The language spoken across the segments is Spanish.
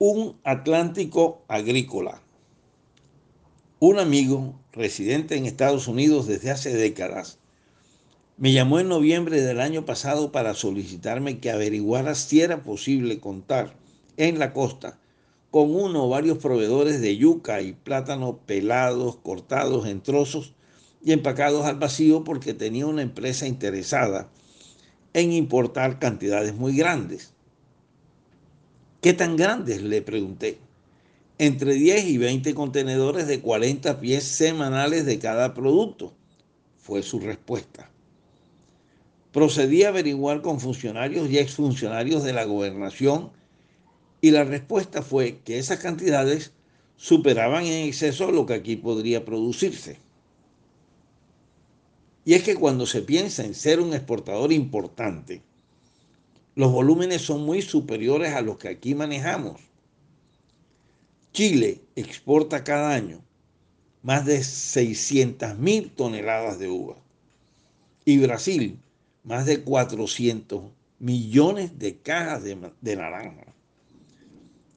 Un Atlántico agrícola. Un amigo residente en Estados Unidos desde hace décadas me llamó en noviembre del año pasado para solicitarme que averiguara si era posible contar en la costa con uno o varios proveedores de yuca y plátano pelados, cortados en trozos y empacados al vacío porque tenía una empresa interesada en importar cantidades muy grandes. ¿Qué tan grandes? Le pregunté. Entre 10 y 20 contenedores de 40 pies semanales de cada producto, fue su respuesta. Procedí a averiguar con funcionarios y exfuncionarios de la gobernación y la respuesta fue que esas cantidades superaban en exceso lo que aquí podría producirse. Y es que cuando se piensa en ser un exportador importante, los volúmenes son muy superiores a los que aquí manejamos. Chile exporta cada año más de 600 mil toneladas de uva y Brasil más de 400 millones de cajas de, de naranja.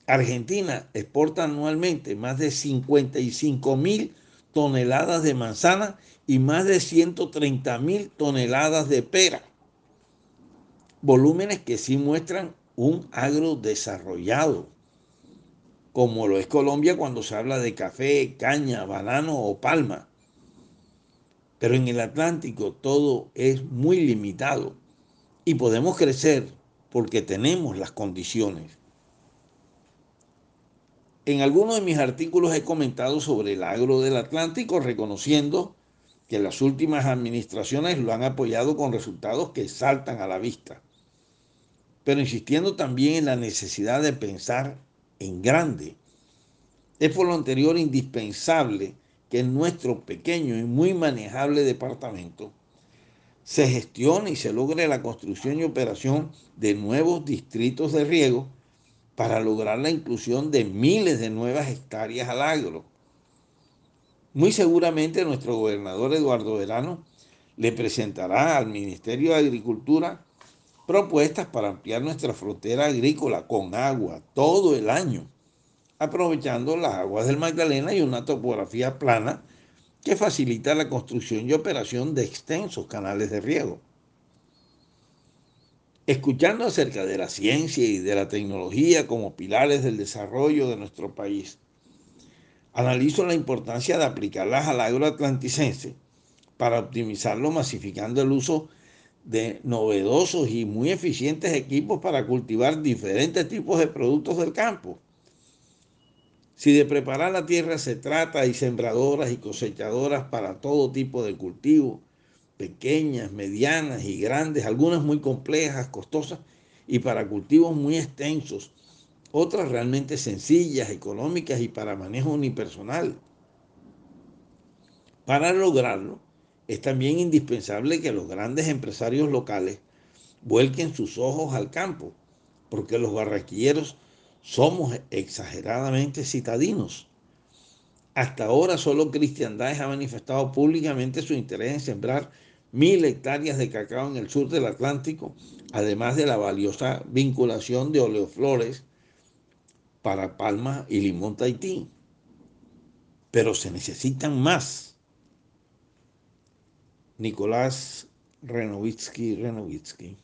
Argentina exporta anualmente más de 55 mil toneladas de manzana y más de 130 mil toneladas de pera. Volúmenes que sí muestran un agro desarrollado, como lo es Colombia cuando se habla de café, caña, banano o palma. Pero en el Atlántico todo es muy limitado y podemos crecer porque tenemos las condiciones. En algunos de mis artículos he comentado sobre el agro del Atlántico, reconociendo que las últimas administraciones lo han apoyado con resultados que saltan a la vista, pero insistiendo también en la necesidad de pensar en grande. Es por lo anterior indispensable que en nuestro pequeño y muy manejable departamento se gestione y se logre la construcción y operación de nuevos distritos de riego para lograr la inclusión de miles de nuevas hectáreas al agro muy seguramente nuestro gobernador Eduardo Verano le presentará al Ministerio de Agricultura propuestas para ampliar nuestra frontera agrícola con agua todo el año, aprovechando las aguas del Magdalena y una topografía plana que facilita la construcción y operación de extensos canales de riego. Escuchando acerca de la ciencia y de la tecnología como pilares del desarrollo de nuestro país, Analizo la importancia de aplicarlas al agro atlanticense para optimizarlo masificando el uso de novedosos y muy eficientes equipos para cultivar diferentes tipos de productos del campo. Si de preparar la tierra se trata, hay sembradoras y cosechadoras para todo tipo de cultivo, pequeñas, medianas y grandes, algunas muy complejas, costosas, y para cultivos muy extensos, otras realmente sencillas, económicas y para manejo unipersonal. Para lograrlo, es también indispensable que los grandes empresarios locales vuelquen sus ojos al campo, porque los barraquilleros somos exageradamente citadinos. Hasta ahora solo Cristiandades ha manifestado públicamente su interés en sembrar mil hectáreas de cacao en el sur del Atlántico, además de la valiosa vinculación de oleoflores para Palma y Limón Tahití. Pero se necesitan más. Nicolás Renowicki Renowicki.